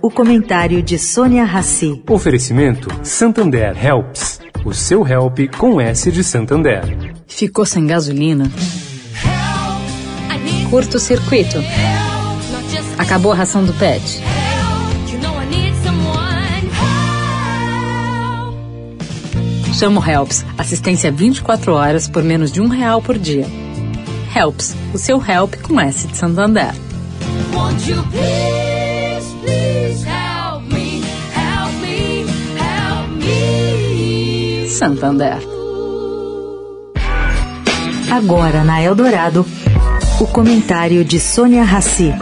O comentário de Sônia Rassi. Oferecimento Santander Helps. O seu help com S de Santander. Ficou sem gasolina? Curto circuito. Acabou a ração do pet. Chama o Helps. Assistência 24 horas por menos de um real por dia. Helps. O seu help com S de Santander. Won't you please, Santander. Agora na Eldorado, o comentário de Sônia Rassi.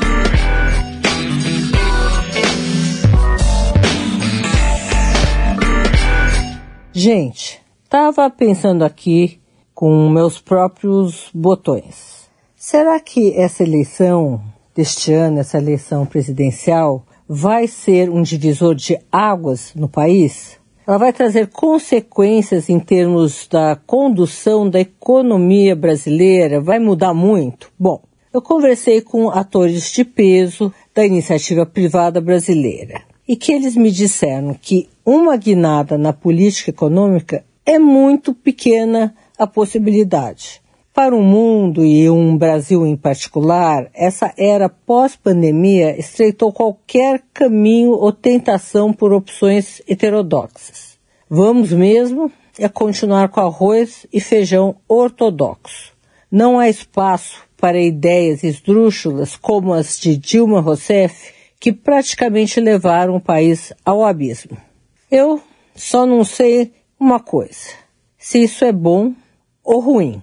Gente, estava pensando aqui com meus próprios botões. Será que essa eleição deste ano, essa eleição presidencial, vai ser um divisor de águas no país? Ela vai trazer consequências em termos da condução da economia brasileira? Vai mudar muito? Bom, eu conversei com atores de peso da iniciativa privada brasileira e que eles me disseram que uma guinada na política econômica é muito pequena a possibilidade. Para o mundo e um Brasil em particular, essa era pós-pandemia estreitou qualquer caminho ou tentação por opções heterodoxas. Vamos mesmo é continuar com arroz e feijão ortodoxo. Não há espaço para ideias esdrúxulas como as de Dilma Rousseff, que praticamente levaram o país ao abismo. Eu só não sei uma coisa: se isso é bom ou ruim.